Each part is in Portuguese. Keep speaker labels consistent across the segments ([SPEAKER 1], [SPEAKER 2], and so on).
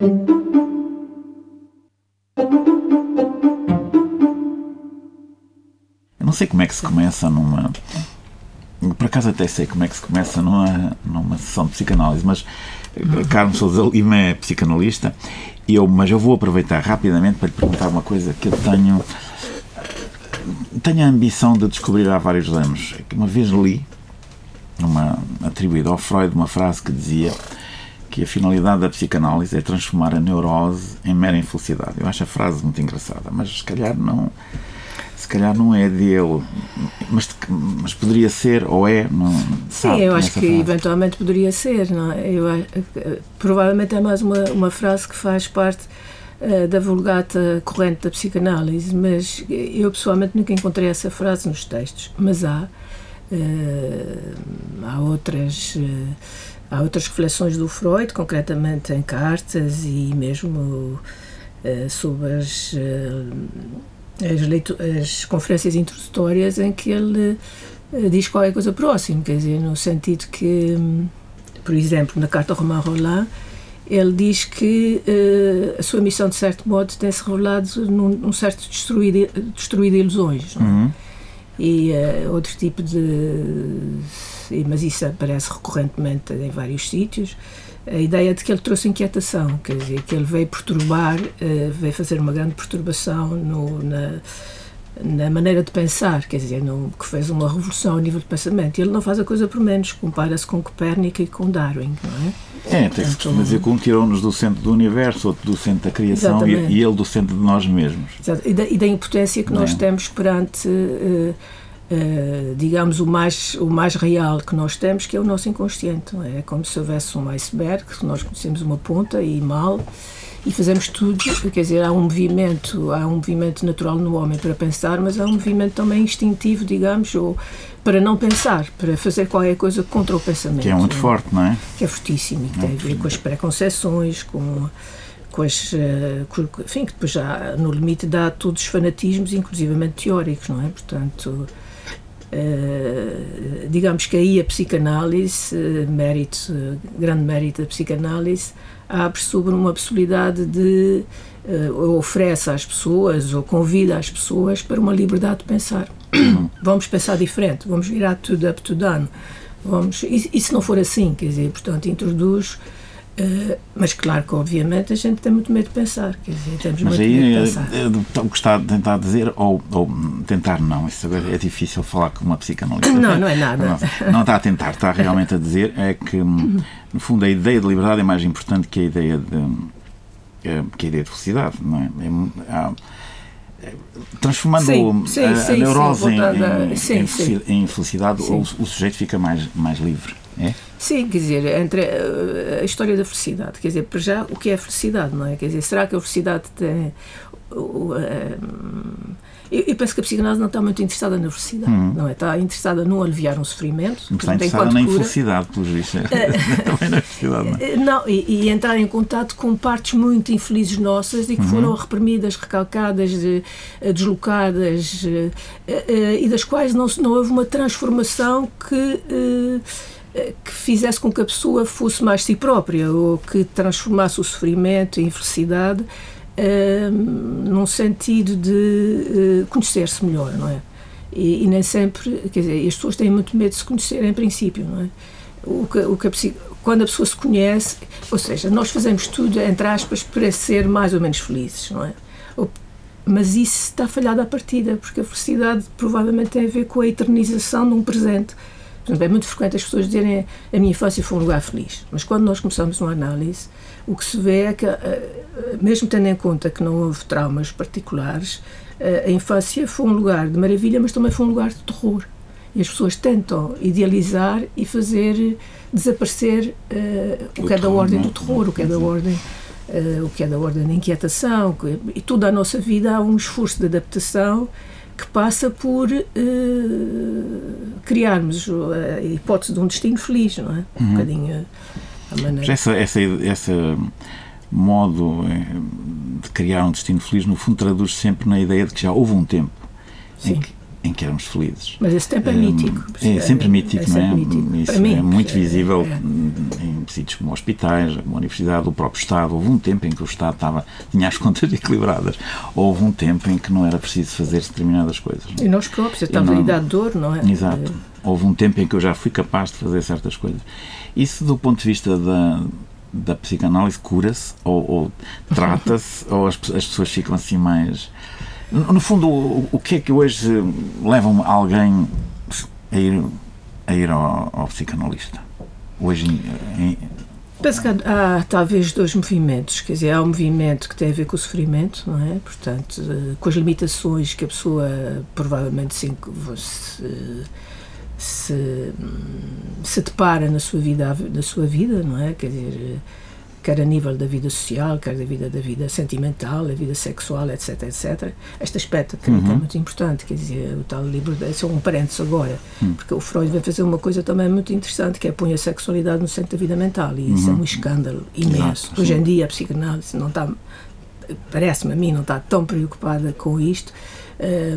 [SPEAKER 1] Eu não sei como é que se começa numa. Por acaso até sei como é que se começa numa, numa sessão de psicanálise, mas uhum. Carlos Souza Lima é psicanalista, eu, mas eu vou aproveitar rapidamente para lhe perguntar uma coisa que eu tenho. Tenho a ambição de descobrir há vários anos. Uma vez li, uma, atribuída ao Freud, uma frase que dizia que a finalidade da psicanálise é transformar a neurose em mera infelicidade. Eu acho a frase muito engraçada, mas se calhar não se calhar não é dele, mas, mas poderia ser, ou é, não
[SPEAKER 2] Sim, eu acho que frase. eventualmente poderia ser, não é? Eu, provavelmente é mais uma, uma frase que faz parte uh, da vulgata corrente da psicanálise, mas eu pessoalmente nunca encontrei essa frase nos textos, mas há, há outras... Uh, há outras reflexões do Freud, concretamente em cartas e mesmo sobre as as, leitu as conferências introdutórias em que ele diz qualquer coisa próximo, quer dizer, no sentido que, um, por exemplo, na carta Romain Roland, ele diz que a sua missão, de certo modo, tem-se revelado num, num certo destruir, destruir ilusões. É? Uhum. E uh, outro tipo de. Mas isso aparece recorrentemente em vários sítios a ideia de que ele trouxe inquietação, quer dizer, que ele veio perturbar, uh, veio fazer uma grande perturbação no, na, na maneira de pensar, quer dizer, no, que fez uma revolução ao nível de pensamento. Ele não faz a coisa por menos, compara-se com Copérnico e com Darwin, não
[SPEAKER 1] é? É, tem que se dizer que um tirou-nos do centro do universo, outro do centro da criação e, e, ele do centro de nós mesmos.
[SPEAKER 2] Exato. E, da, e da impotência que nós é? temos perante. Uh, Uh, digamos, o mais, o mais real que nós temos, que é o nosso inconsciente. É? é como se houvesse um iceberg, que nós conhecemos uma ponta e mal, e fazemos tudo, quer dizer, há um movimento, há um movimento natural no homem para pensar, mas há um movimento também instintivo, digamos, ou para não pensar, para fazer qualquer coisa contra o pensamento.
[SPEAKER 1] Que é muito forte, não é?
[SPEAKER 2] Que é fortíssimo e que tem a ver com as preconceições, com com as, eh, enfim, que depois já no limite dá todos os fanatismos, inclusivamente teóricos, não é? Portanto, Uh, digamos que aí a psicanálise, mérito, grande mérito da psicanálise, abre sobre uma possibilidade de ou oferece às pessoas ou convida as pessoas para uma liberdade de pensar. vamos pensar diferente, vamos virar tudo up to down. Vamos, e, e se não for assim, quer dizer, portanto, introduz Uh, mas claro que obviamente a gente tem muito medo de pensar, quer dizer, temos mas muito aí, medo de pensar.
[SPEAKER 1] É, o que está a tentar dizer, ou, ou tentar não, isso é difícil falar com uma psicanalista.
[SPEAKER 2] Não, não é nada.
[SPEAKER 1] Não, não, está a tentar, está realmente a dizer é que, no fundo, a ideia de liberdade é mais importante que a ideia de, é, que a ideia de felicidade, não é? é há, transformando sim, sim, a, sim, a, neurose em, em, em, felicidade, o, o sujeito fica mais, mais livre. É?
[SPEAKER 2] Sim, quer dizer, entre a, história da felicidade, quer dizer, para já, o que é a felicidade, não é? Quer dizer, será que a felicidade tem. Uh, eu, eu, penso que a psicanálise não está muito interessada na felicidade, hum. não é? Está interessada no aliviar um sofrimento.
[SPEAKER 1] Não está interessada na infelicidade, pelos vistos. Também na felicidade, não é?
[SPEAKER 2] Não, e, e, entrar em contato com partes muito infelizes nossas e que uhum. foram reprimidas, recalcadas, deslocadas e das quais não, não houve uma transformação que que fizesse com que a pessoa fosse mais si própria ou que transformasse o sofrimento em felicidade uh, num sentido de uh, conhecer-se melhor, não é? E, e, nem sempre, quer dizer, as pessoas têm muito medo de se conhecer em princípio, não é? O que, o que a, quando a pessoa se conhece, ou seja, nós fazemos tudo, entre aspas, para ser mais ou menos felizes, não é? Mas isso está falhado à partida, porque a felicidade provavelmente tem a ver com a eternização de um presente É muito frequente as pessoas dizerem a minha infância foi um lugar feliz, mas quando nós começamos uma análise, o que se vê é que, eh, mesmo tendo em conta que não houve traumas particulares, eh, a infância foi um lugar de maravilha, mas também foi um lugar de terror. E as pessoas tentam idealizar e fazer desaparecer uh, o que é da ordem do terror, o que é da ordem, uh, o que é da ordem da inquietação, e toda a nossa vida há um esforço de adaptação que passa por uh, criarmos a hipótese de um destino feliz, não é? Um uhum. bocadinho a maneira.
[SPEAKER 1] Essa, essa, essa modo eh, de criar um destino feliz, no fundo, traduz sempre na ideia de que já houve um tempo em que, em que éramos felizes.
[SPEAKER 2] Mas esse tempo é um, mítico.
[SPEAKER 1] É sempre mítico, é, não é? Mítico. Isso é mim, muito visível é. em sítios como hospitais, como a universidade, o próprio Estado. Houve um tempo em que o Estado estava, tinha as contas equilibradas. Houve um tempo em que não era preciso fazer determinadas coisas.
[SPEAKER 2] E nós próprios, estamos não... em idade de dor, não é?
[SPEAKER 1] Exato. Houve um tempo em que eu já fui capaz de fazer certas coisas. Isso do ponto de vista da, da psicanálise cura-se ou, ou trata-se ou as, as pessoas ficam assim mais no fundo, o, o que é que hoje leva alguém a ir, a ir ao, ao psicanalista? Hoje, em,
[SPEAKER 2] Penso que há, talvez dois movimentos, quer dizer, há um movimento que tem a ver com o sofrimento, não é? Portanto, eh, com as limitações que a pessoa provavelmente se, se, se, se depara na sua vida, na sua vida, não é? Quer dizer, quer a nível da vida social, quer da vida da vida sentimental, a vida sexual, etc, etc. Este aspecto que uhum. é muito importante, quer dizer, o tal livro, é um parênteses agora, uhum. porque o Freud vai fazer uma coisa também muito interessante, que é pôr a sexualidade no centro da vida mental, e isso é um uhum. escândalo imenso. Exato, Hoje em dia a psicanálise não está, parece-me a mim, não está tão preocupada com isto,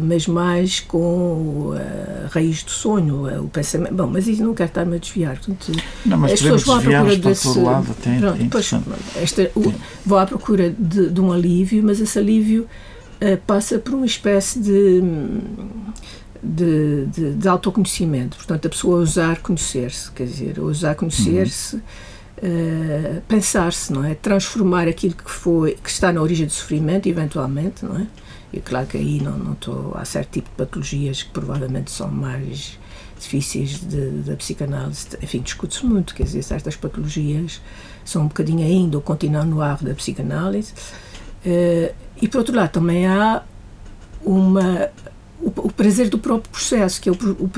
[SPEAKER 2] mas mais com a raiz do sonho, uh, o pensamento. Bom, mas isso não quero estar-me a desviar. Portanto,
[SPEAKER 1] não, mas as pessoas vão à procura desse. Lado, até, pronto,
[SPEAKER 2] depois, esta, o, vão à procura de, de, um alívio, mas esse alívio uh, passa por uma espécie de. De, de, de, autoconhecimento, portanto, a pessoa usar conhecer-se, quer dizer, usar conhecer-se, uhum. pensar-se, não é? Transformar aquilo que foi, que está na origem do sofrimento, eventualmente, não é? E claro que aí não, não estou. Há certo tipo de patologias que provavelmente são mais difíceis da psicanálise. Enfim, discute-se muito, quer dizer, certas patologias são um bocadinho ainda continuam no ar da psicanálise. Uh, e por outro lado, também há uma. O, o prazer do próprio processo, que é o, o,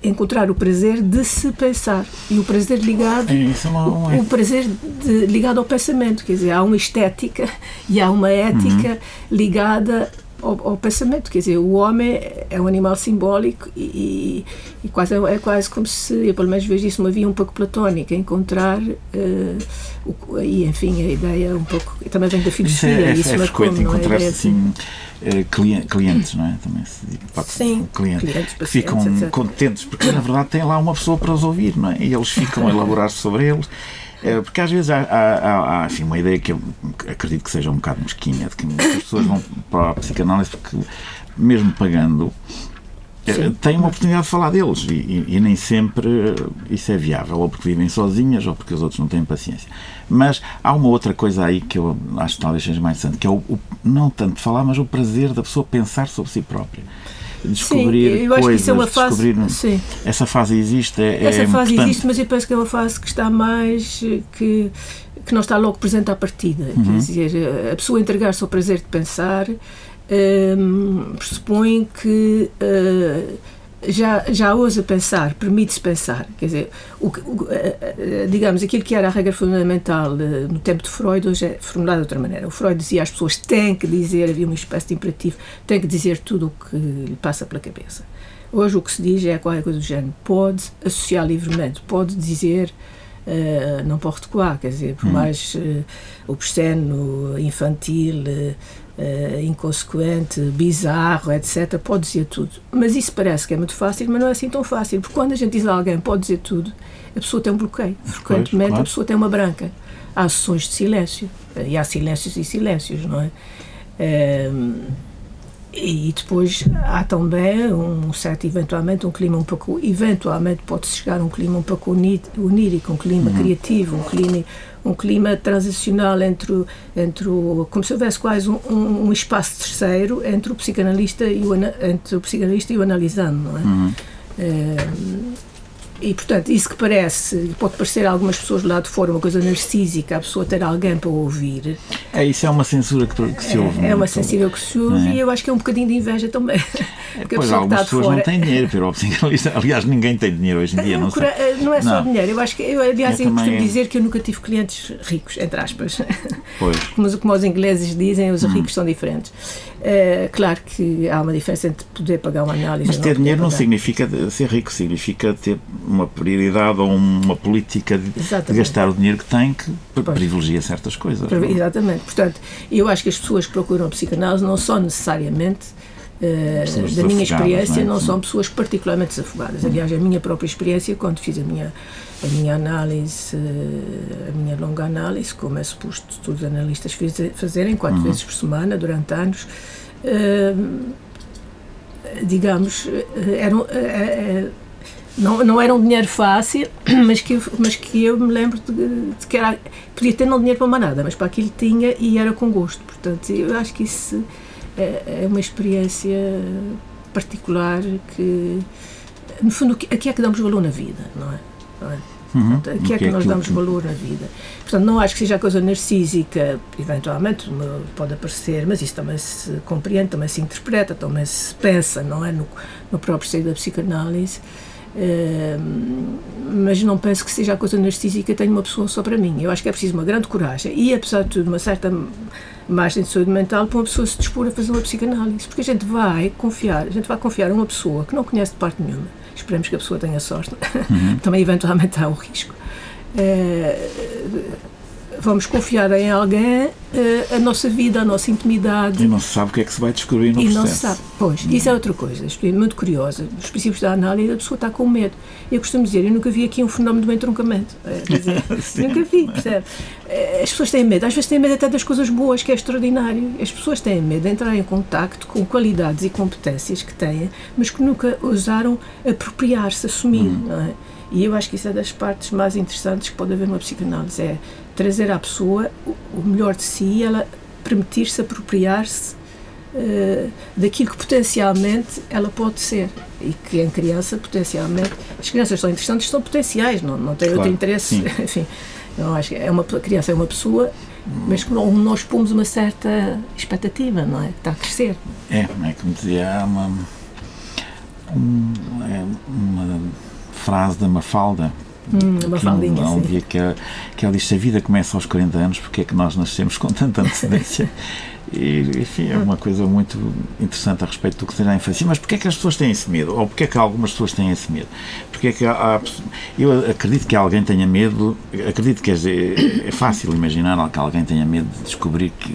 [SPEAKER 2] encontrar o prazer de se pensar e o prazer ligado
[SPEAKER 1] é, isso é
[SPEAKER 2] o, o, prazer de, ligado ao pensamento, quer dizer, há uma estética e há uma ética uhum. ligada ao, ao, pensamento. Quer dizer, o homem é um animal simbólico e, e quase, é quase como se, eu pelo menos vejo isso uma via um pouco platónica, encontrar, uh, o, e enfim, a ideia um pouco, também vem da filosofia.
[SPEAKER 1] Isso é, é, isso é frequente é? encontrar-se assim, eh, clientes, não é? Também se diz,
[SPEAKER 2] Sim,
[SPEAKER 1] clientes, clientes, que ficam etc. contentes, porque na verdade tem lá uma pessoa para os ouvir, não é? E eles ficam a elaborar sobre eles é, porque às vezes há, há, há assim, uma ideia que eu acredito que seja um bocado mesquinha, de que as pessoas vão para a psicanálise porque, mesmo pagando, é, Sim. têm uma oportunidade de falar deles e, e, e, nem sempre isso é viável, ou porque vivem sozinhas ou porque os outros não têm paciência. Mas há uma outra coisa aí que eu acho que talvez seja mais interessante, que é o, o não tanto falar, mas o prazer da pessoa pensar sobre si própria descobrir sim, eu acho coisas, que isso é uma fase, sim. essa fase existe é,
[SPEAKER 2] essa
[SPEAKER 1] é
[SPEAKER 2] fase
[SPEAKER 1] importante.
[SPEAKER 2] existe mas eu penso que é uma fase que está mais que que não está logo presente à partida uhum. quer dizer a pessoa entregar-se ao prazer de pensar um, pressupõe que uh, já, já ousa pensar, permite-se pensar. Quer dizer, o, o, digamos, aquilo que era a regra fundamental no tempo de Freud, hoje é formulado de outra maneira. O Freud dizia às pessoas têm que dizer, havia uma espécie de imperativo, têm que dizer tudo o que lhe passa pela cabeça. Hoje o que se diz é qualquer coisa do género. Pode associar livremente, pode dizer, uh, não pode recuar, quer dizer, por hum. mais uh, obsceno, infantil, uh, uh, inconsequente, bizarro, etc., pode dizer tudo. Mas isso parece que é muito fácil, mas não é assim tão fácil, porque quando a gente diz a alguém pode dizer tudo, a pessoa tem um bloqueio. Frequentemente claro. a pessoa tem uma branca. Há sessões de silêncio, uh, e há silêncios e silêncios, não é? Uh, e depois há também um certo, eventualmente, um clima um pouco, eventualmente pode chegar a um clima um pouco onírico, um clima uhum. criativo, um clima, um clima transicional entre, entre o, como se houvesse quase um, um, um espaço terceiro entre o psicanalista e o, entre o psicanalista e o analisando, não é? Uhum. é e, portanto, isso que parece, pode parecer a algumas pessoas lá de fora uma coisa narcísica, a pessoa ter alguém para ouvir.
[SPEAKER 1] É, isso é uma censura que, que se ouve.
[SPEAKER 2] É, é uma censura que se ouve é? e eu acho que é um bocadinho de inveja também.
[SPEAKER 1] Porque pois, algumas pessoas fora... não têm dinheiro para ir ao psicanalista. Aliás, ninguém tem dinheiro hoje em dia, não, sei.
[SPEAKER 2] Não é só não. dinheiro. Eu acho que, eu, aliás, eu, eu costumo dizer que eu nunca tive clientes ricos, entre aspas.
[SPEAKER 1] Pois.
[SPEAKER 2] Como, como os ingleses dizem, os hum. ricos são diferentes. É, claro que há uma diferença entre poder pagar uma análise.
[SPEAKER 1] Mas ter dinheiro não significa ser rico, significa ter uma prioridade ou uma política de, de gastar o dinheiro que tem que pois. privilegia certas coisas.
[SPEAKER 2] Exatamente. Portanto, eu acho que as pessoas que procuram psicanálise não são necessariamente Uh, da minha experiência, não, é? não são pessoas particularmente desafogadas. Aliás, a minha própria experiência, quando fiz a minha, a minha análise, uh, a minha longa análise, como é suposto todos os analistas fazerem, quatro uhum. vezes por semana, durante anos, uh, digamos, eram, não, não era um dinheiro fácil, mas que, mas que eu me lembro de, de que era, podia ter não dinheiro para mais nada, mas para aquilo tinha e era com gosto. Portanto, eu acho que isso é, é uma experiência particular que, no fundo, aqui é que damos valor na vida, não é? Não é? Uhum. Portanto, aqui é que, é nós damos valor na vida. Portanto, não acho que seja a coisa narcísica, eventualmente pode aparecer, mas isso também se compreende, também se interpreta, também se pensa, não é? No, no próprio seio da psicanálise. Uh, mas não penso que seja a coisa narcísica tenho uma pessoa só para mim. Eu acho que é preciso uma grande coragem e, apesar de tudo, uma certa margem de saúde mental para uma pessoa se dispor a fazer uma psicanálise. Porque a gente vai confiar, a gente vai confiar a uma pessoa que não conhece de parte nenhuma. Esperemos que a pessoa tenha sorte. Uhum. Também, eventualmente, há um risco. Uh, vamos confiar em alguém uh, a nossa vida, a nossa intimidade.
[SPEAKER 1] E não se sabe o que é que se vai descobrir no e processo. E não se sabe.
[SPEAKER 2] Pois, isso é outra coisa. Isto é muito curiosa. Os princípios da análise, a pessoa está com medo. Eu costumo dizer, eu nunca vi aqui um fenómeno do entroncamento. É, dizer, nunca vi, percebe? Eh, as pessoas têm medo. Às vezes têm medo até das coisas boas, que é extraordinário. As pessoas têm medo de entrar em contacto com qualidades e competências que têm, mas que nunca ousaram apropriar-se, assumir, hum. não é? E eu acho que isso é das partes mais interessantes que pode haver numa psicanálise, é trazer à pessoa o melhor de si, ela permitir-se apropriar-se uh, daquilo que potencialmente ela pode ser. E que em criança potencialmente as crianças são interessantes são potenciais não não têm claro, outro interesse. sim. enfim eu acho que é uma a criança é uma pessoa mas que nós pomos uma certa expectativa não é? Que está a crescer.
[SPEAKER 1] É é? Como dizia há uma um, é uma frase da Mafalda
[SPEAKER 2] Hum, uma que
[SPEAKER 1] um, um dia que, ela, que ela diz se a vida começa aos 40 anos, porque é que nós nascemos com tanta antecedência? E, enfim, é uma coisa muito interessante a respeito do que seja a infância. Mas porquê é que as pessoas têm esse medo? Ou porquê é que algumas pessoas têm esse medo? Porque é que há, eu acredito que alguém tenha medo, acredito que é, é fácil imaginar que alguém tenha medo de descobrir que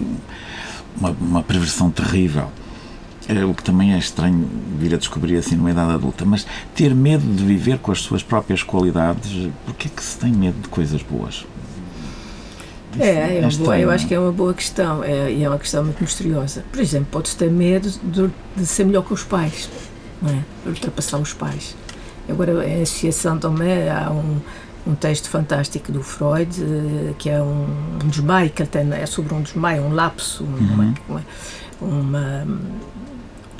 [SPEAKER 1] uma, uma perversão terrível é o que também é estranho vir a descobrir assim numa idade adulta, mas ter medo de viver com as suas próprias qualidades, porque é que se tem medo de coisas boas?
[SPEAKER 2] É, é, é boa, eu acho que é uma boa questão é, e é uma questão muito misteriosa. Por exemplo, pode-se ter medo de, de, ser melhor que os pais, não é? De ultrapassar os pais. Agora, em associação também há um, um texto fantástico do Freud, eh, que é um, um desmaio, que ele tem, é sobre um desmaio, um lapso, uhum. uma, uma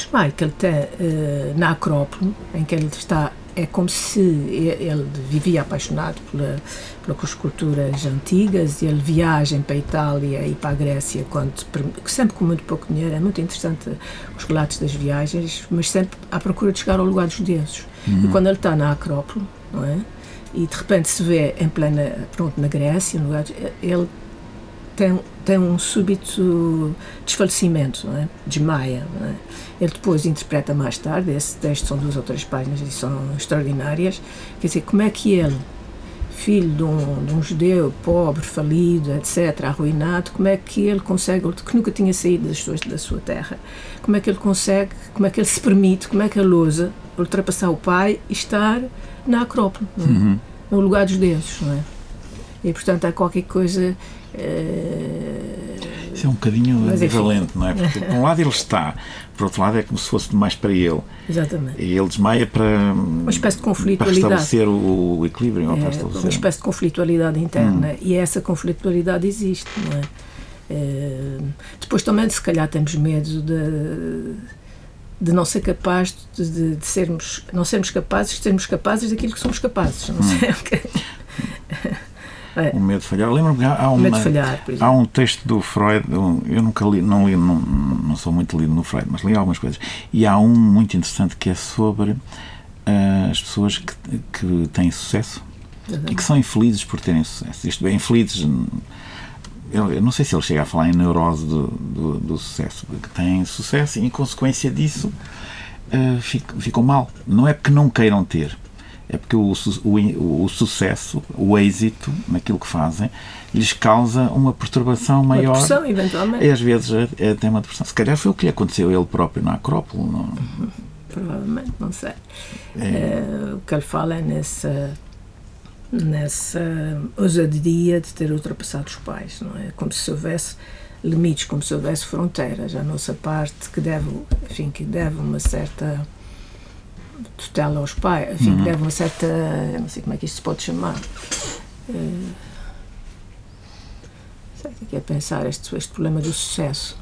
[SPEAKER 2] Michael tem uh, na Acrópole, em que ele está, é como se ele vivia apaixonado pela, pelas esculturas antigas e ele viaja para a Itália e para a Grécia quando, sempre com muito pouco dinheiro. É muito interessante os relatos das viagens, mas sempre à procura de chegar ao lugar dos deuses. Uhum. E quando ele está na Acrópole, não é? E de repente se vê em plena, pronto, na Grécia, no lugar, ele tem, tem um súbito desfalecimento, é? desmaia. Não é? Ele depois interpreta mais tarde, esse texto são duas ou três páginas e são extraordinárias, quer dizer, como é que ele, filho de um, de um judeu pobre, falido, etc., arruinado, como é que ele consegue, que nunca tinha saído das suas, da sua terra, como é que ele consegue, como é que ele se permite, como é que ele ousa ultrapassar o pai e estar na Acrópole, é? uhum. no lugar dos deuses, não é? E, portanto, há qualquer coisa
[SPEAKER 1] Uh, Isso é um bocadinho Mas, ambivalente, não é? Porque, por um lado, ele está, por outro lado, é como se fosse demais para ele.
[SPEAKER 2] Exatamente.
[SPEAKER 1] E ele desmaia para.
[SPEAKER 2] Uma espécie de conflitualidade.
[SPEAKER 1] Para estabelecer o, o equilíbrio. É, estabelecer...
[SPEAKER 2] Uma espécie de conflitualidade interna. Hum. E essa conflitualidade existe, não é? Uh, depois também, se calhar, temos medo de de não ser capaz de, de, sermos não sermos capazes de sermos capazes daquilo que somos capazes não sei hum.
[SPEAKER 1] É. O medo de falhar. Lembro-me que há, uma, falhar, há um texto do Freud, eu nunca li, não li, não, não sou muito lido no Freud, mas li algumas coisas. E há um muito interessante que é sobre uh, as pessoas que, que têm sucesso e que são infelizes por terem sucesso. Isto bem, infelizes. Eu, eu, não sei se ele chega a falar em neurose do, do, do sucesso, que têm sucesso e, em consequência disso, uh, ficam, ficam mal. Não é porque não queiram ter, é porque o, o, o, sucesso, o êxito naquilo que fazem, lhes causa uma perturbação maior. Uma
[SPEAKER 2] depressão, eventualmente.
[SPEAKER 1] E às vezes é, é até uma depressão. Se calhar foi o que lhe aconteceu a ele próprio na Acrópole. Não?
[SPEAKER 2] Provavelmente, não sei. É. É, o que ele fala é nessa, nessa ousadia de ter ultrapassado os pais, não é? Como se houvesse limites, como se houvesse fronteiras. A nossa parte que deve, enfim, que deve uma certa tutela aos pais, enfim, uhum. deve uma certa, não sei como é que isto se pode chamar. Uh, sei que é pensar este, este problema do sucesso.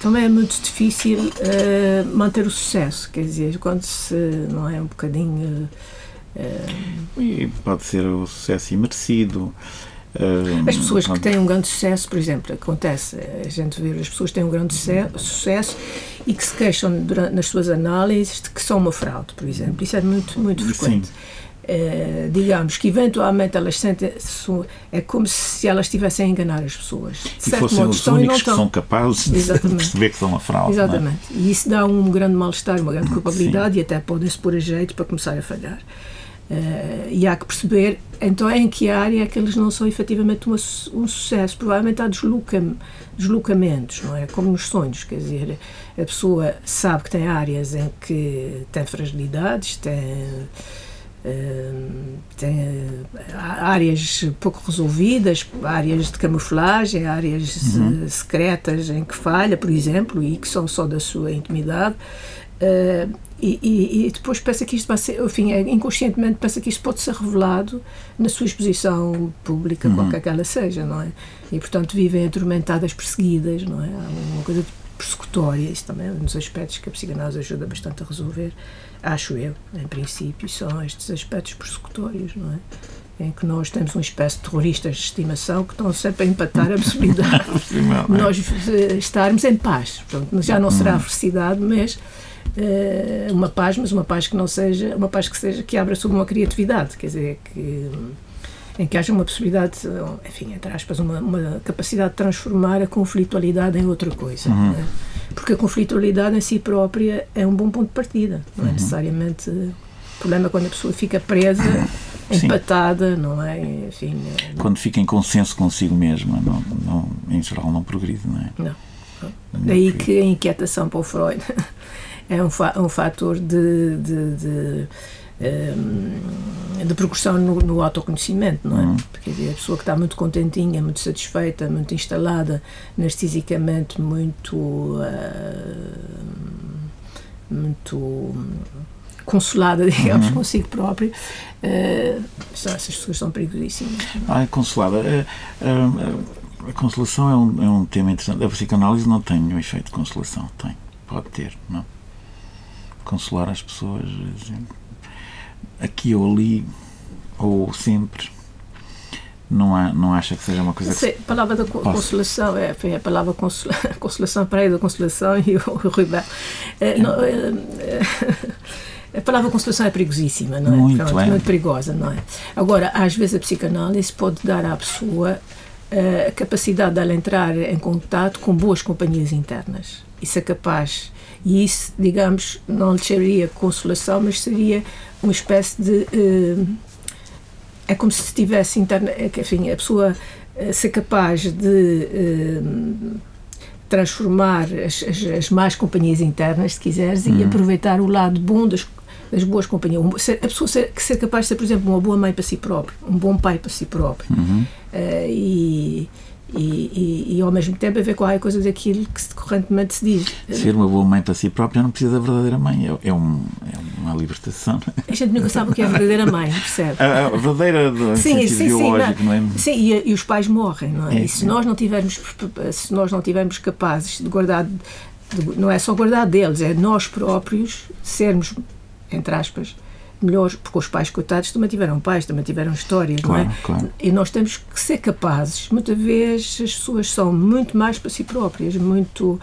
[SPEAKER 2] Também é muito difícil uh, manter o sucesso, quer dizer, quando se não é um bocadinho.
[SPEAKER 1] Uh, e pode ser o sucesso imerecido.
[SPEAKER 2] As pessoas que têm um grande sucesso, por exemplo, acontece, a gente vê as pessoas que têm um grande sucesso e que se queixam durante, nas suas análises de que são uma fraude, por exemplo. Isso é muito, muito frequente. É, digamos que eventualmente elas sentem é como se elas estivessem a enganar as pessoas.
[SPEAKER 1] De e fossem os únicos que são capazes Exatamente. de perceber que são uma fraude.
[SPEAKER 2] É? Exatamente. É? E isso dá um grande mal-estar, uma grande culpabilidade Sim. e até podem-se pôr a jeito para começar a falhar. Uh, e há que perceber então em que área é que eles não são efetivamente uma, um sucesso. Provavelmente há desloca, deslocamentos, não é? Como nos sonhos, quer dizer, a pessoa sabe que tem áreas em que tem fragilidades, tem. Uh, tem uh, áreas pouco resolvidas, áreas de camuflagem, áreas uhum. secretas em que falha, por exemplo, e que são só da sua intimidade. Uh, e, e, e, depois pensa que isto vai ser, enfim, é, inconscientemente pensa que isto pode ser revelado na sua exposição pública, uhum. qualquer que ela seja, não é? E portanto vivem atormentadas, perseguidas, não é? Há uma coisa persecutória, isso também é um dos aspectos que a psicanálise ajuda bastante a resolver, acho eu, em princípio, são estes aspectos persecutórios, não é? em que nós temos uma espécie de terroristas de estimação que estão sempre a empatar a possibilidade de nós eh, estarmos em paz. Portanto, já não será a uhum. felicidade, mas uh, uma paz, mas uma paz que não seja, uma paz que seja, que abra sobre uma criatividade, quer dizer, que em que haja uma possibilidade, enfim, entre aspas, uma, uma capacidade de transformar a conflitualidade em outra coisa. Uhum. É? Porque a conflitualidade em si própria é um bom ponto de partida, não é uhum. necessariamente. O problema é quando a pessoa fica presa, empatada, não é? Enfim,
[SPEAKER 1] é, quando fica em consenso consigo mesma, não, não, em geral não progride, não é?
[SPEAKER 2] Não. não. Daí que a inquietação para o Freud é um, fa um fator de, de, de, ehm, de progressão no, no, autoconhecimento, não é? Uhum. Porque a pessoa que está muito contentinha, muito satisfeita, muito instalada, narcisicamente muito. Uh, muito consolada, digamos, uhum. consigo própria, uh, essas pessoas são perigosíssimas.
[SPEAKER 1] Ah, consolada. Uh, uh, a consolação é um, é um tema interessante. A psicanálise não tem nenhum efeito de consolação. Tem. Pode ter, não? Consolar as pessoas aqui ou ali ou sempre não, há, não acha que seja uma coisa
[SPEAKER 2] Sim,
[SPEAKER 1] que.
[SPEAKER 2] A palavra da consolação, é, foi a palavra consola, consolação para aí da consolação e o, o Rui é, não, é, é, A palavra consolação é perigosíssima, não é?
[SPEAKER 1] Muito, Pronto, é.
[SPEAKER 2] muito perigosa, não é? Agora, às vezes a psicanálise pode dar à pessoa a capacidade de ela entrar em contato com boas companhias internas. Isso é capaz e isso, digamos, não lhe seria consolação, mas seria uma espécie de. Uh, é como se estivesse interna. É enfim, a pessoa uh, ser capaz de. Uh, transformar as, as, as, más companhias internas, se quiseres, uhum. e aproveitar o lado bom das, das boas companhias. A pessoa ser, ser capaz de ser, por exemplo, uma boa mãe para si próprio, um bom pai para si próprio. Uhum. Uh, e, e, e, e, ao mesmo tempo a ver qual é a coisa daquilo que se, correntemente se diz.
[SPEAKER 1] Ser uma boa mãe para si própria não precisa da verdadeira mãe, é, é, um, é uma libertação.
[SPEAKER 2] A gente nunca sabe o que é a verdadeira mãe, percebe?
[SPEAKER 1] A, a verdadeira do sim, sim, biológico, sim, não, não é?
[SPEAKER 2] Sim, e, e, os pais morrem, não é? é e se nós não tivermos, se nós não tivermos capazes de guardar, de, não é só guardar deles, é nós próprios sermos, entre aspas, melhores, porque os pais, coitados, também tiveram pais, também tiveram histórias, claro, não é? Claro. E nós temos que ser capazes. Muitas vezes as pessoas são muito mais para si próprias, muito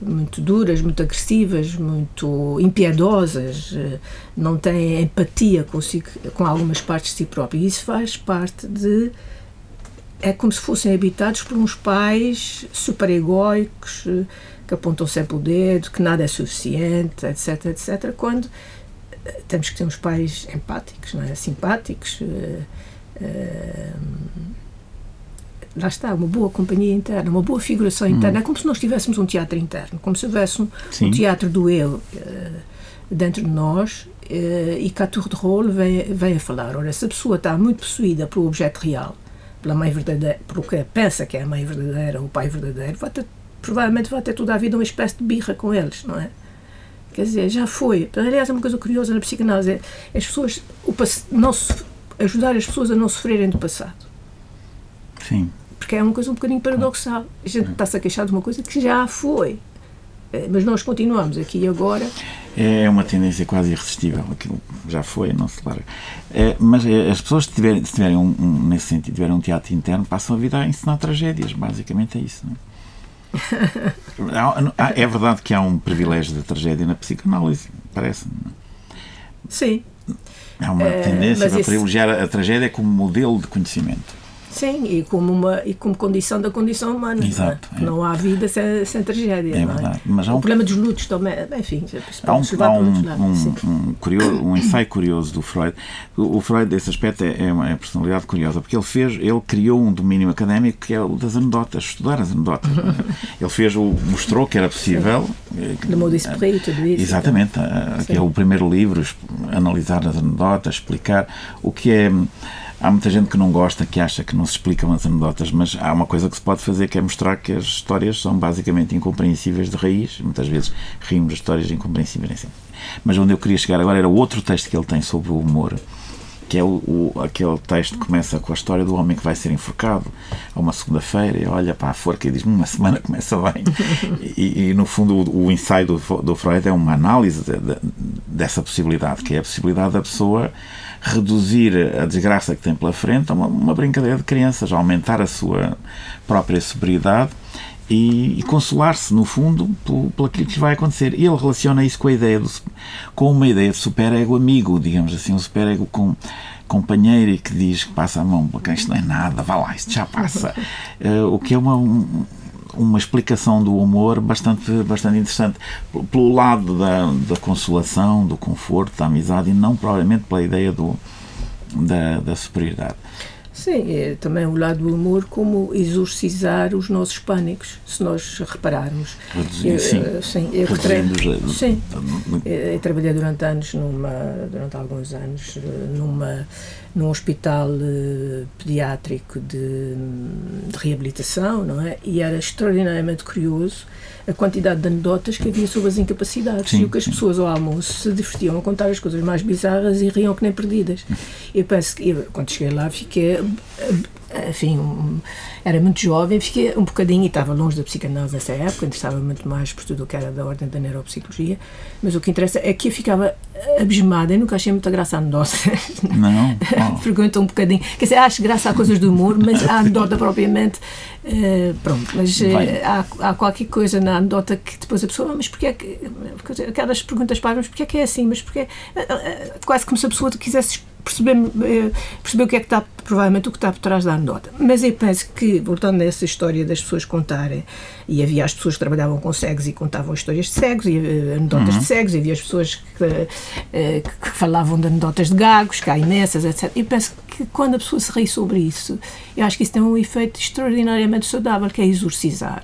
[SPEAKER 2] muito duras, muito agressivas, muito impiedosas, eh, não têm empatia consigo, com algumas partes de si próprias. E isso faz parte de. É como se fossem habitados por uns pais super egóicos, eh, que apontam sempre o dedo, que nada é suficiente, etc, etc, quando temos que ter uns pais empáticos, é? simpáticos. Uh, lá está, uma boa companhia interna, uma boa figuração interna. Hum. É como se nós tivéssemos um teatro interno, como se houvesse um, um teatro do eu uh, dentro de nós uh, e que a tour de rôle vem, vem a falar. Ora, se a pessoa está muito possuída pelo objeto real, pela mãe verdadeira, pelo que pensa que é a mãe verdadeira ou o pai verdadeiro, vai ter, provavelmente vai ter toda a vida uma espécie de birra com eles, não é? Quer dizer, já foi. Aliás, é uma coisa curiosa na psicanálise é as pessoas, o, não ajudar as pessoas a não sofrerem do passado.
[SPEAKER 1] Sim
[SPEAKER 2] porque é uma coisa um bocadinho paradoxal. A gente está-se a queixar de uma coisa que já foi. Eh, mas nós continuamos aqui e agora.
[SPEAKER 1] É uma tendência quase irresistível. Aquilo já foi, não se larga. É, mas é, as pessoas, se tiverem, se tiverem um, um, nesse sentido, tiverem um teatro interno, passam a vida a ensinar tragédias. Basicamente é isso. É? É verdade que há um privilégio da tragédia na psicanálise, parece.
[SPEAKER 2] Sim.
[SPEAKER 1] Há uma eh, tendência a privilegiar a tragédia como modelo de conhecimento.
[SPEAKER 2] Sim, e como, uma, e como condição da condição humana.
[SPEAKER 1] Exato.
[SPEAKER 2] Não, é? não há vida sem, sem tragédia.
[SPEAKER 1] É verdade. É? Mas
[SPEAKER 2] há um... O problema dos lutos também, enfim,
[SPEAKER 1] há um, há um, um, um, curioso, um ensaio curioso do Freud. O, o Freud, desse aspecto, é, é uma é personalidade curiosa, porque ele fez, ele criou um domínio académico que é o das anedotas, estudar as anedotas. ele fez, o, mostrou que era possível.
[SPEAKER 2] Le mot d'esprit, tudo isso.
[SPEAKER 1] Exatamente, que é o primeiro livro, analisar as anedotas, explicar o que é Há muita gente que não gosta, que acha que não se explicam as anedotas, mas há uma coisa que se pode fazer que é mostrar que as histórias são basicamente incompreensíveis de raiz. Muitas vezes rimos de histórias incompreensíveis. Assim. Mas onde eu queria chegar agora era outro texto que ele tem sobre o humor, que é o, o, aquele texto que começa com a história do homem que vai ser enforcado a uma segunda-feira e olha para a forca e diz uma semana começa bem e, e no fundo o, o ensaio do, do, Freud é uma análise de, de, dessa possibilidade que é a possibilidade da pessoa reduzir a desgraça que tem pela frente a uma, uma brincadeira de crianças, aumentar a sua própria sobriedade e, e consolar-se, no fundo, aquilo que lhe vai acontecer. E ele relaciona isso com a ideia do, com uma ideia de superego amigo, digamos assim, um superego com companheiro e que diz que passa a mão para quem isto não é nada, vá lá, isto já passa. Uh, o que é uma, um, uma explicação do humor bastante, bastante interessante. Pelo lado da, da consolação, do conforto, da amizade e não provavelmente pela ideia do, da, da superioridade.
[SPEAKER 2] Sim, é também o lado do humor como exorcizar os nossos pânicos, se nós repararmos.
[SPEAKER 1] Reduzir, sim, eu,
[SPEAKER 2] sim, eu, sim, eu, trabalhei durante anos, numa, durante alguns anos, numa num hospital uh, pediátrico de, de, reabilitação, não é? E era extraordinariamente curioso a quantidade de anedotas que havia sobre as incapacidades sim, e o que as sim. pessoas ao almoço se divertiam a contar as coisas mais bizarras e riam que nem perdidas. Eu penso que, eu, quando cheguei lá, fiquei enfim, um, era muito jovem, fiquei um bocadinho, e estava longe da psicanálise nessa época, interessava muito mais por tudo o que era da ordem da neuropsicologia, mas o que interessa é que eu ficava abismada, eu nunca achei muita graça a anedota.
[SPEAKER 1] Não?
[SPEAKER 2] Oh. Pergunta um bocadinho, quer dizer, acho graça a coisas do humor, mas a anedota propriamente, uh, pronto, mas uh, há, há, qualquer coisa na anedota que depois a pessoa, mas porquê é que, aquelas perguntas para mas porquê é que é assim, mas porquê, uh, quase como se a pessoa quisesse perceber, perceber o que é que está, provavelmente o que está por trás da anedota. Mas eu penso que, voltando nessa história das pessoas contarem, e havia as pessoas que trabalhavam com cegos e contavam histórias de cegos, e anedotas uhum. de cegos, e havia as pessoas que, eh, que, que, falavam de anedotas de gagos, que há imensas, etc. Eu penso que quando a pessoa se ri sobre isso, eu acho que isso tem um efeito extraordinariamente saudável, que é exorcizar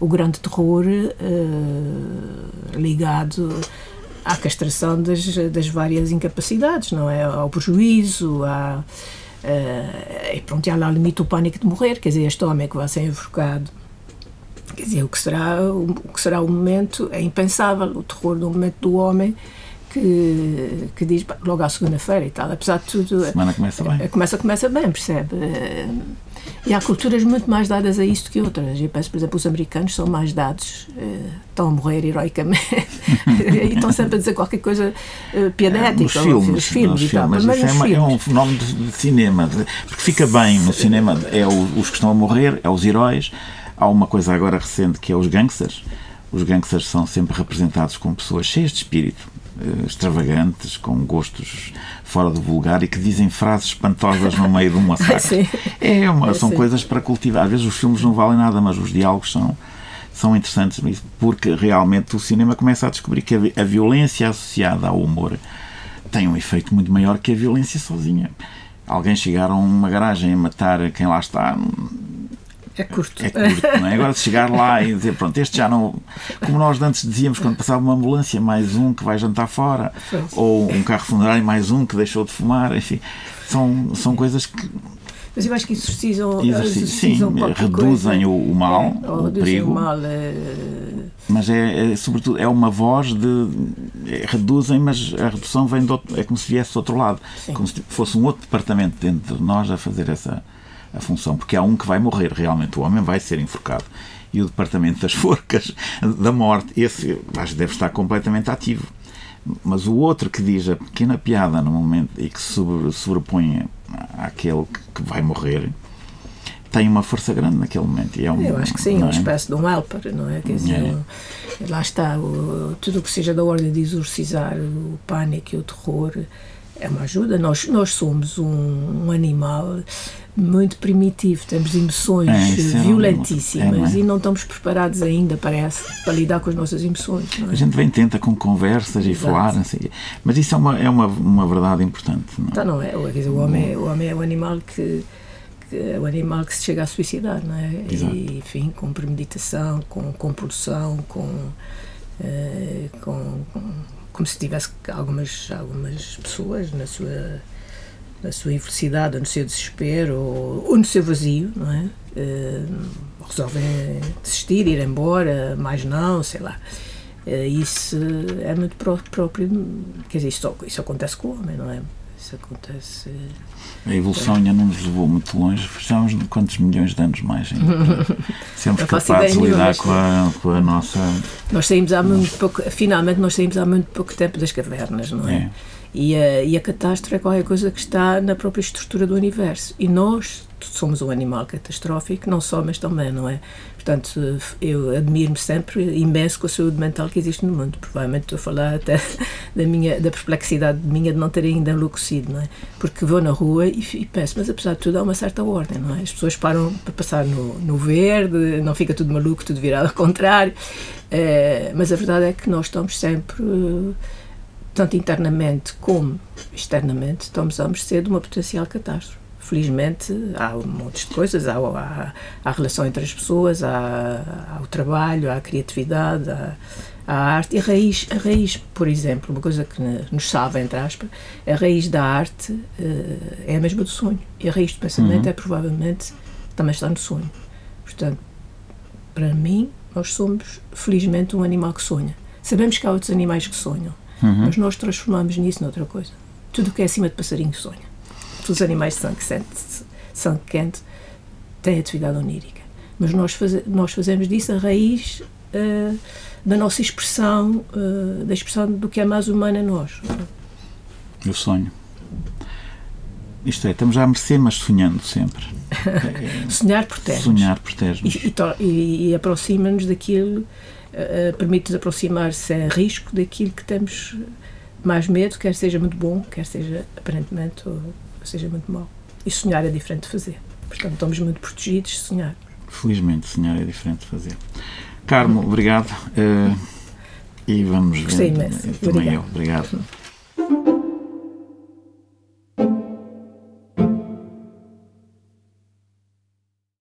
[SPEAKER 2] o grande terror uh, ligado à castração das, das várias incapacidades, não é? Ao prejuízo, à, uh, e pronto, e há lá o limite do pânico de morrer, quer dizer, este homem que vai ser enforcado, quer dizer, o que será o, que será o momento, é impensável, o terror do momento do homem que, que diz logo à segunda-feira e tal, apesar de tudo...
[SPEAKER 1] A semana começa bem.
[SPEAKER 2] Começa, começa bem, percebe? E há culturas muito mais dadas a isto que outras. Eu penso, por exemplo, os americanos são mais dados, uh, estão a morrer heroicamente e estão sempre a dizer qualquer coisa uh, piedética. Nos
[SPEAKER 1] filmes, os filmes, nos filmes, mas é, é, um fenómeno de, de, cinema, porque fica bem no cinema, é o, os que estão a morrer, é os heróis. Há uma coisa agora recente que é os gangsters. Os gangsters são sempre representados como pessoas cheias de espírito, extravagantes, com gostos fora do vulgar e que dizem frases espantosas no meio de um massacre. é uma, são coisas para cultivar. Às vezes os filmes não valem nada, mas os diálogos são, são interessantes porque realmente o cinema começa a descobrir que a, violência associada ao humor tem um efeito muito maior que a violência sozinha. Alguém chegar a uma garagem e matar quem lá está.
[SPEAKER 2] É curto.
[SPEAKER 1] É curto, não é? Agora, se chegar lá e dizer, pronto, este já não. Como nós antes dizíamos, quando passava uma ambulância, mais um que vai jantar fora,
[SPEAKER 2] Pois.
[SPEAKER 1] ou um carro funerário, mais um que deixou de fumar, enfim, são, são coisas que
[SPEAKER 2] Mas eu acho que exercizam,
[SPEAKER 1] exerci-
[SPEAKER 2] exercizam
[SPEAKER 1] sim, reduzem
[SPEAKER 2] coisa.
[SPEAKER 1] o, mal,
[SPEAKER 2] É, ou
[SPEAKER 1] o
[SPEAKER 2] reduzem
[SPEAKER 1] perigo,
[SPEAKER 2] o mal. eh,
[SPEAKER 1] mas é, é, sobretudo é uma voz de é, reduzem, mas a redução vem do outro, é como se viesse do outro lado,
[SPEAKER 2] Sim.
[SPEAKER 1] como se fosse um outro departamento dentro de nós a fazer essa a função, porque há um que vai morrer realmente, o homem vai ser enforcado. E o departamento das forcas, da morte, esse acho que deve estar completamente ativo. Mas o outro que diz a pequena piada no momento e que sobre, sobrepõe àquele que, vai morrer, tem uma força grande naquele momento. E é um,
[SPEAKER 2] Eu acho que sim, é uma espécie de um helper, não é? Quer dizer,
[SPEAKER 1] É.
[SPEAKER 2] lá está, o- tudo o que seja da ordem de exorcizar o pânico e o terror é uma ajuda. Nós, nós somos um, um animal muito primitivo, temos emoções
[SPEAKER 1] É, é
[SPEAKER 2] violentíssimas
[SPEAKER 1] é, é?
[SPEAKER 2] e não estamos preparados ainda, parece, para lidar com as nossas emoções. É?
[SPEAKER 1] A gente vem tenta com conversas e
[SPEAKER 2] Exato.
[SPEAKER 1] falar, assim, mas isso é uma, é uma, uma verdade importante. Não é?
[SPEAKER 2] Então não é, dizer, o homem, o homem é o animal que, que é o animal que se chega a suicidar, não é?
[SPEAKER 1] Exato.
[SPEAKER 2] E, enfim, com premeditação, com compulsão, com, eh, com, com- como se tivesse algumas algumas pessoas na sua na sua infelicidade, ou no seu desespero, ou, ou no seu vazio, não é? Eh, resolvem desistir, ir embora, mais não, sei lá. Eh, Isso é muito pró- próprio, quer dizer, isso, isso acontece com o homem, não é? Isso acontece.
[SPEAKER 1] A evolução ainda não nos levou muito longe, de quantos milhões de anos mais ainda
[SPEAKER 2] Não faço
[SPEAKER 1] capazes de
[SPEAKER 2] nenhuma,
[SPEAKER 1] lidar com a, com a nossa.
[SPEAKER 2] Nós saímos há muito pouco, finalmente nós saímos há muito pouco tempo das cavernas, não é?
[SPEAKER 1] É.
[SPEAKER 2] E, a, e a catástrofe é qualquer coisa que está na própria estrutura do universo. E nós somos um animal catastrófico, não só, mas também, não é? Portanto, eu admiro-me sempre imenso com a saúde mental que existe no mundo. Provavelmente estou a falar até da, minha, da perplexidade minha de não ter ainda enlouquecido, não é? Porque vou na rua e, e penso, mas apesar de tudo há uma certa ordem, não é? As pessoas param para passar no, no verde, não fica tudo maluco, tudo virado ao contrário. Eh, mas a verdade é que nós estamos sempre, tanto internamente como externamente, estamos a mercê de uma potencial catástrofe. Felizmente há um monte de coisas, há, há, há a relação entre as pessoas, há, há o trabalho, há a criatividade, há, a arte e a raiz, a raiz, por exemplo, uma coisa que nos salva, entre aspas, a raiz da arte eh, é a mesma do sonho e a raiz do pensamento
[SPEAKER 1] Uhum.
[SPEAKER 2] é provavelmente também está no sonho. Portanto, para mim, nós somos, felizmente, um animal que sonha. Sabemos que há outros animais que sonham,
[SPEAKER 1] Uhum.
[SPEAKER 2] mas nós transformamos nisso noutra coisa. Tudo o que é acima de passarinho sonha. Todos os animais de sangue, quente- sangue quente têm atividade onírica. Mas nós, faze- nós fazemos disso a raiz eh, da nossa expressão, eh, da expressão do que é mais humano em nós.
[SPEAKER 1] Eu sonho. Isto é, estamos à mercê, mas sonhando sempre.
[SPEAKER 2] Sonhar protege.
[SPEAKER 1] Sonhar protege-nos.
[SPEAKER 2] E, e- e aproxima-nos daquilo, eh, eh, permite-nos aproximar sem risco daquilo que temos mais medo, quer seja muito bom, quer seja aparentemente ou seja muito mau. E sonhar é diferente de fazer. Portanto, estamos muito protegidos de sonhar.
[SPEAKER 1] Felizmente, sonhar é diferente de fazer. Carmo, obrigado. eh, e vamos
[SPEAKER 2] Gostei
[SPEAKER 1] ver.
[SPEAKER 2] imenso.
[SPEAKER 1] Também
[SPEAKER 2] Obrigada.
[SPEAKER 1] eu. Obrigado.